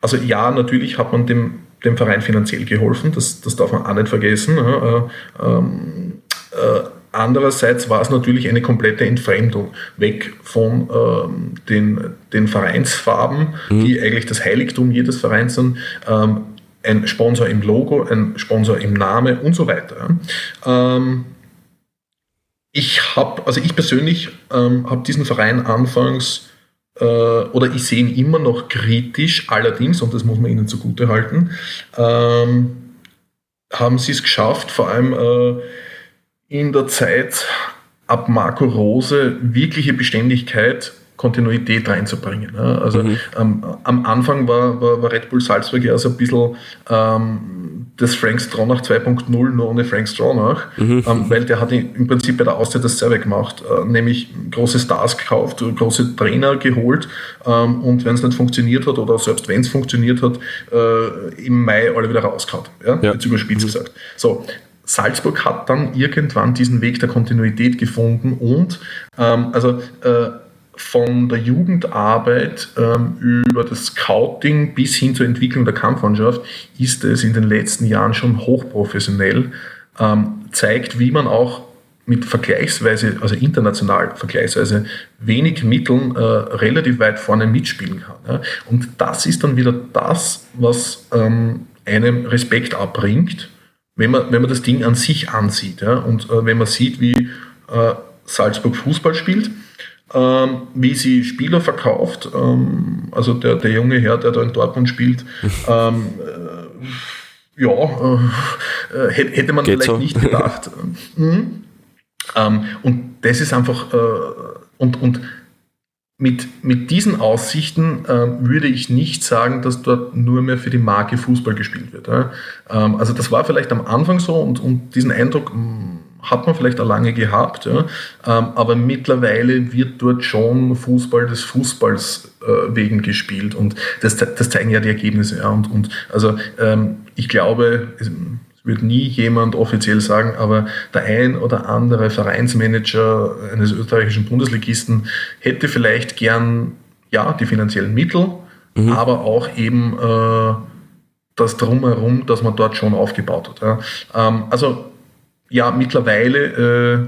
also ja, natürlich hat man dem, dem Verein finanziell geholfen, das, das darf man auch nicht vergessen. Äh, ähm, äh, andererseits war es natürlich eine komplette Entfremdung, weg von ähm, den, den Vereinsfarben, mhm. die eigentlich das Heiligtum jedes Vereins sind, ähm, ein Sponsor im Logo, ein Sponsor im Name und so weiter. Ähm, ich habe, also ich persönlich ähm, habe diesen Verein anfangs äh, oder ich sehe ihn immer noch kritisch, allerdings, und das muss man ihnen zugute halten, ähm, haben sie es geschafft, vor allem äh, in der Zeit ab Marco Rose wirkliche Beständigkeit Kontinuität reinzubringen. Also mhm. ähm, am Anfang war, war, war, Red Bull Salzburg ja so ein bisschen ähm, das Frank Stronach 2.0 nur ohne Frank Stronach, mhm. ähm, weil der hat im Prinzip bei der Auszeit dasselbe gemacht, äh, nämlich große Stars gekauft, große Trainer geholt ähm, und wenn es nicht funktioniert hat oder selbst wenn es funktioniert hat, äh, im Mai alle wieder rausgehauen. Ja? ja. Jetzt überspitzt mhm. gesagt. So, Salzburg hat dann irgendwann diesen Weg der Kontinuität gefunden und ähm, also äh, von der Jugendarbeit ähm, über das Scouting bis hin zur Entwicklung der Kampfmannschaft ist es in den letzten Jahren schon hochprofessionell, ähm, zeigt, wie man auch mit vergleichsweise, also international vergleichsweise wenig Mitteln äh, relativ weit vorne mitspielen kann. Ja. Und das ist dann wieder das, was ähm, einem Respekt abbringt, wenn man, wenn man das Ding an sich ansieht. Ja. Und äh, wenn man sieht, wie äh, Salzburg Fußball spielt, ähm, wie sie Spieler verkauft. Ähm, also der, der junge Herr, der da in Dortmund spielt, ähm, äh, ja, äh, hätte man Geht vielleicht so. nicht gedacht. mhm. Und das ist einfach, äh, und, und mit, mit diesen Aussichten äh, würde ich nicht sagen, dass dort nur mehr für die Marke Fußball gespielt wird. Ähm, also das war vielleicht am Anfang so und, und diesen Eindruck mm, hat man vielleicht auch lange gehabt, ja, ähm, aber mittlerweile wird dort schon Fußball des Fußballs äh, wegen gespielt und das, das zeigen ja die Ergebnisse. Ja, und, und also ähm, ich glaube, es wird nie jemand offiziell sagen, aber der ein oder andere Vereinsmanager eines österreichischen Bundesligisten hätte vielleicht gern ja die finanziellen Mittel, mhm. aber auch eben äh, das drumherum, das man dort schon aufgebaut hat. Ja. Ähm, also ja, mittlerweile äh,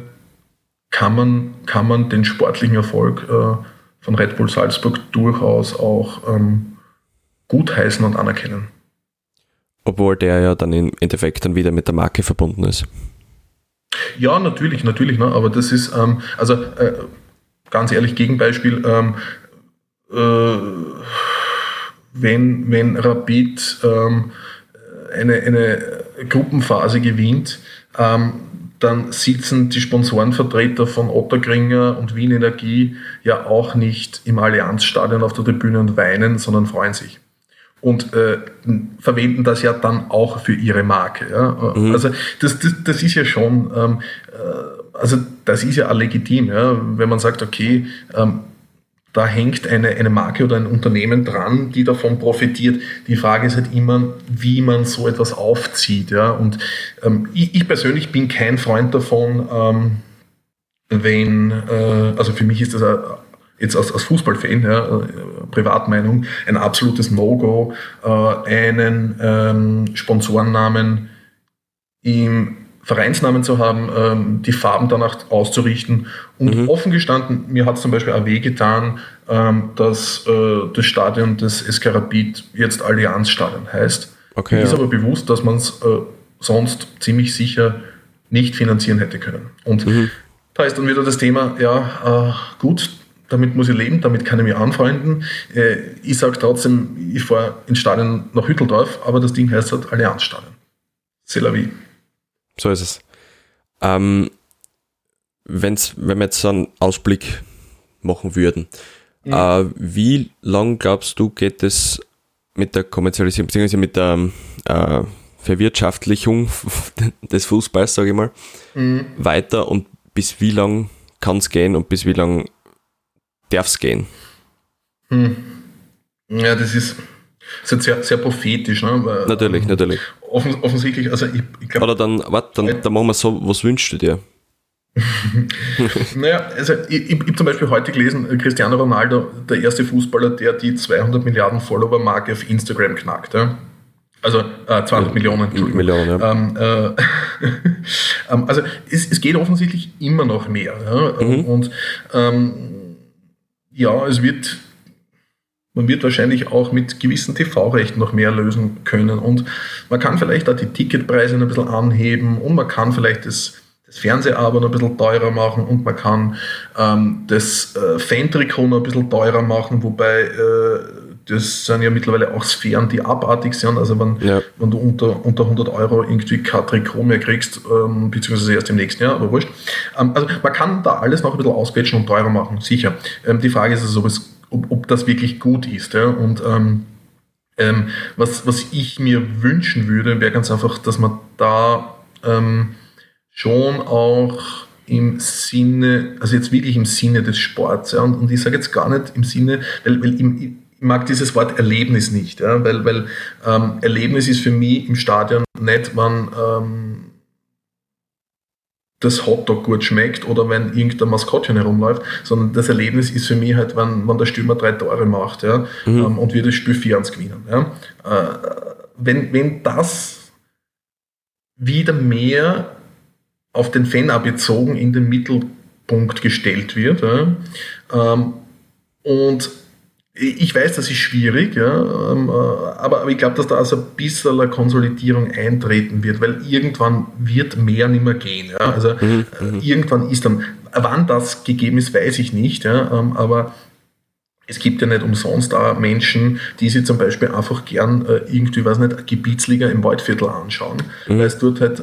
kann, man, kann man den sportlichen Erfolg äh, von Red Bull Salzburg durchaus auch ähm, gutheißen und anerkennen. Obwohl der ja dann im Endeffekt dann wieder mit der Marke verbunden ist. Ja, natürlich, natürlich, ne? aber das ist, ähm, also äh, ganz ehrlich, Gegenbeispiel, ähm, äh, wenn, wenn Rapid ähm, eine, eine Gruppenphase gewinnt, ähm, dann sitzen die Sponsorenvertreter von Ottergringer und Wien Energie ja auch nicht im Allianzstadion auf der Tribüne und weinen, sondern freuen sich. Und äh, verwenden das ja dann auch für ihre Marke. Ja? Mhm. Also das, das, das ist ja schon, ähm, äh, also das ist ja auch legitim, ja? wenn man sagt, okay, ähm, da hängt eine, eine Marke oder ein Unternehmen dran, die davon profitiert. Die Frage ist halt immer, wie man so etwas aufzieht. Ja? Und ähm, ich, ich, persönlich bin kein Freund davon, ähm, wenn, äh, also für mich ist das jetzt als, als Fußballfan, ja, äh, Privatmeinung, ein absolutes No-Go, äh, einen ähm, Sponsorennamen im Vereinsnamen zu haben, ähm, die Farben danach auszurichten. Und mhm. offen gestanden, mir hat es zum Beispiel auch wehgetan, ähm, dass äh, das Stadion des Rapid jetzt Allianzstadion heißt. Okay, mir ist aber bewusst, dass man es äh, sonst ziemlich sicher nicht finanzieren hätte können. Und mhm. da ist dann wieder das Thema, ja, äh, gut, damit muss ich leben, damit kann ich mich anfreunden. Äh, ich sage trotzdem, ich fahre ins Stadion nach Hütteldorf, aber das Ding heißt halt Allianzstadion. C'est la vie. So ist es. Ähm, wenn's, wenn wir jetzt einen Ausblick machen würden, mhm. äh, wie lang glaubst du, geht es mit der Kommerzialisierung, beziehungsweise mit der äh, Verwirtschaftlichung des Fußballs, sage ich mal, mhm. weiter und bis wie lang kann es gehen und bis wie lang darf es gehen? Mhm. Ja, das ist, ist sehr, sehr prophetisch. Ne? Weil, natürlich, ähm, natürlich. Offen, offensichtlich, also ich, ich glaube. Oder dann, warte, dann, dann machen wir so, was wünschst du dir? naja, also ich, ich, habe zum Beispiel heute gelesen, Cristiano Ronaldo, der erste Fußballer, der die 200 Milliarden Follower-Marke auf Instagram knackt. Ja? Also äh, 200 ja, Millionen, Entschuldigung. Millionen, ja. Ähm, äh, ähm, also es, es, geht offensichtlich immer noch mehr. Ja? Mhm. Und ähm, ja, es wird, man wird wahrscheinlich auch mit gewissen TV-Rechten noch mehr lösen können. Und man kann vielleicht auch die Ticketpreise ein bisschen anheben und man kann vielleicht das, das Fernsehabo noch ein bisschen teurer machen und man kann ähm, das äh, Fan-Trikot noch ein bisschen teurer machen, wobei äh, das sind ja mittlerweile auch Sphären, die abartig sind. Also wenn, ja. wenn du unter, unter 100 Euro irgendwie kein Trikot mehr kriegst, ähm, beziehungsweise erst im nächsten Jahr, aber wurscht. Ähm, also man kann da alles noch ein bisschen ausquetschen und teurer machen, sicher. Ähm, die Frage ist also, ob, ob das wirklich gut ist. Ja? Und ähm, ähm, was, was ich mir wünschen würde, wäre ganz einfach, dass man da ähm, schon auch im Sinne, also jetzt wirklich im Sinne des Sports, ja, und, und ich sage jetzt gar nicht im Sinne, weil, weil im, ich mag dieses Wort Erlebnis nicht, ja, weil, weil ähm, Erlebnis ist für mich im Stadion nicht, wenn ähm, das Hotdog gut schmeckt oder wenn irgendein Maskottchen herumläuft, sondern das Erlebnis ist für mich halt, wenn, wenn der Stürmer drei Tore macht ja, mhm. ähm, und wir das Spiel 4 gewinnen. Ja. Äh, wenn, wenn das wieder mehr auf den Fan bezogen in den Mittelpunkt gestellt wird ja, ähm, und ich weiß, das ist schwierig, ja, ähm, äh, aber, ich glaube, dass da also ein bisschen eine Konsolidierung eintreten wird, weil irgendwann wird mehr nicht mehr gehen. Ja. Also mhm, äh, mhm. irgendwann ist dann, wann das gegeben ist, weiß ich nicht, ja, ähm, aber es gibt ja nicht umsonst auch Menschen, die sich zum Beispiel einfach gern äh, irgendwie, weiß nicht, Gebietsliga im Waldviertel anschauen, mhm. weil es dort halt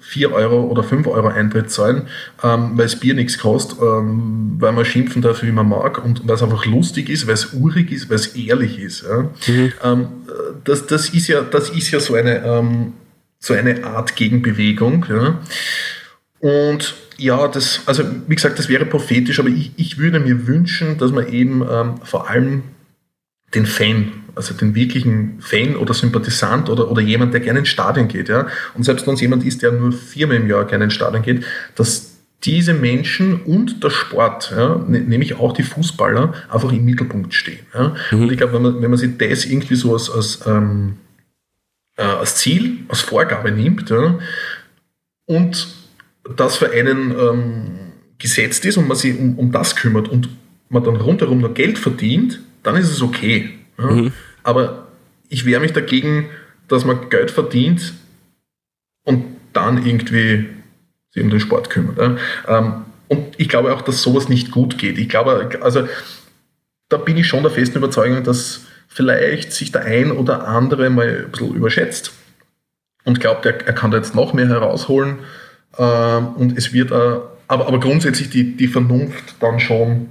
4 Euro oder 5 Euro Eintritt zahlen, ähm, weil das Bier nichts kostet, ähm, weil man schimpfen darf, wie man mag und weil es einfach lustig ist, weil es urig ist, weil es ehrlich ist. Ja? Mhm. Ähm, das, das, ist ja, das ist ja so eine, ähm, so eine Art Gegenbewegung. Ja? Und ja, das, also wie gesagt, das wäre prophetisch, aber ich, ich würde mir wünschen, dass man eben ähm, vor allem den Fan also den wirklichen Fan oder Sympathisant oder, oder jemand, der gerne ins Stadion geht. Ja? Und selbst wenn es jemand ist, der nur viermal im Jahr gerne ins Stadion geht, dass diese Menschen und der Sport, ja, ne, nämlich auch die Fußballer, einfach im Mittelpunkt stehen. Ja? Mhm. Und ich glaube, wenn man, wenn man sich das irgendwie so als, als, ähm, äh, als Ziel, als Vorgabe nimmt ja, und das für einen ähm, gesetzt ist und man sich um, um das kümmert und man dann rundherum noch Geld verdient, dann ist es okay. Ja? Mhm. Aber ich wehre mich dagegen, dass man Geld verdient und dann irgendwie sich um den Sport kümmert. Ja? Ähm, und ich glaube auch, dass sowas nicht gut geht. Ich glaube, also da bin ich schon der festen Überzeugung, dass vielleicht sich der ein oder andere mal ein bisschen überschätzt und glaubt, er, er kann da jetzt noch mehr herausholen. Ähm, und es wird, äh, aber, aber grundsätzlich die, die Vernunft dann schon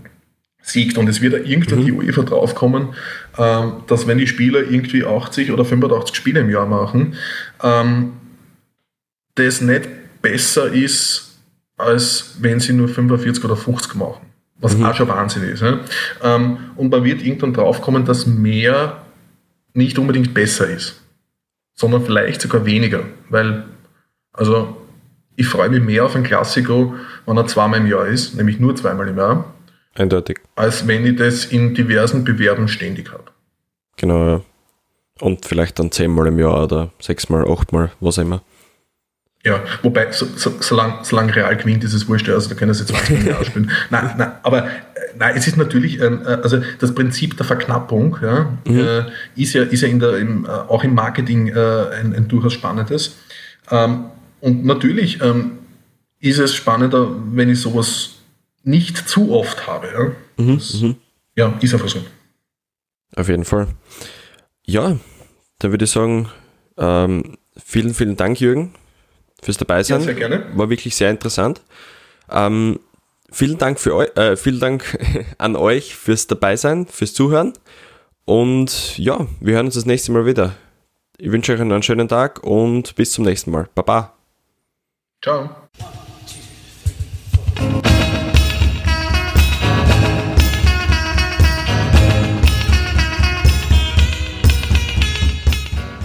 siegt. Und es wird irgendwann mhm. die UEFA draufkommen, ähm, dass wenn die Spieler irgendwie 80 oder 85 Spiele im Jahr machen, ähm, das nicht besser ist, als wenn sie nur 45 oder 50 machen. Was mhm. auch schon Wahnsinn ist. Ne? Ähm, und man wird irgendwann draufkommen, dass mehr nicht unbedingt besser ist, sondern vielleicht sogar weniger. Weil, also, ich freue mich mehr auf ein Klassiko, wenn er zweimal im Jahr ist, nämlich nur zweimal im Jahr, Eindeutig. Als wenn ich das in diversen Bewerben ständig habe. Genau, ja. Und vielleicht dann zehnmal im Jahr oder sechsmal, achtmal, was immer. Ja, wobei, so, so, solange, solange Real gewinnt, ist es wurscht, also da können sie 20 Jahre spielen. Nein, nein, aber nein, es ist natürlich, ähm, äh, also das Prinzip der Verknappung ja, mhm. äh, ist ja, ist ja in der, im, äh, auch im Marketing äh, ein, ein, durchaus spannendes. Ähm, und natürlich ähm, ist es spannender, wenn ich sowas nicht zu oft habe. Ja, mhm, das, mhm. ja ist einfach so. Auf jeden Fall. Ja, dann würde ich sagen, ähm, vielen, vielen Dank, Jürgen, fürs Dabeisein. Ja, sehr gerne. War wirklich sehr interessant. Ähm, vielen Dank für euch, äh, vielen Dank an euch fürs Dabeisein, fürs Zuhören. Und ja, wir hören uns das nächste Mal wieder. Ich wünsche euch einen schönen Tag und bis zum nächsten Mal. Baba. Ciao.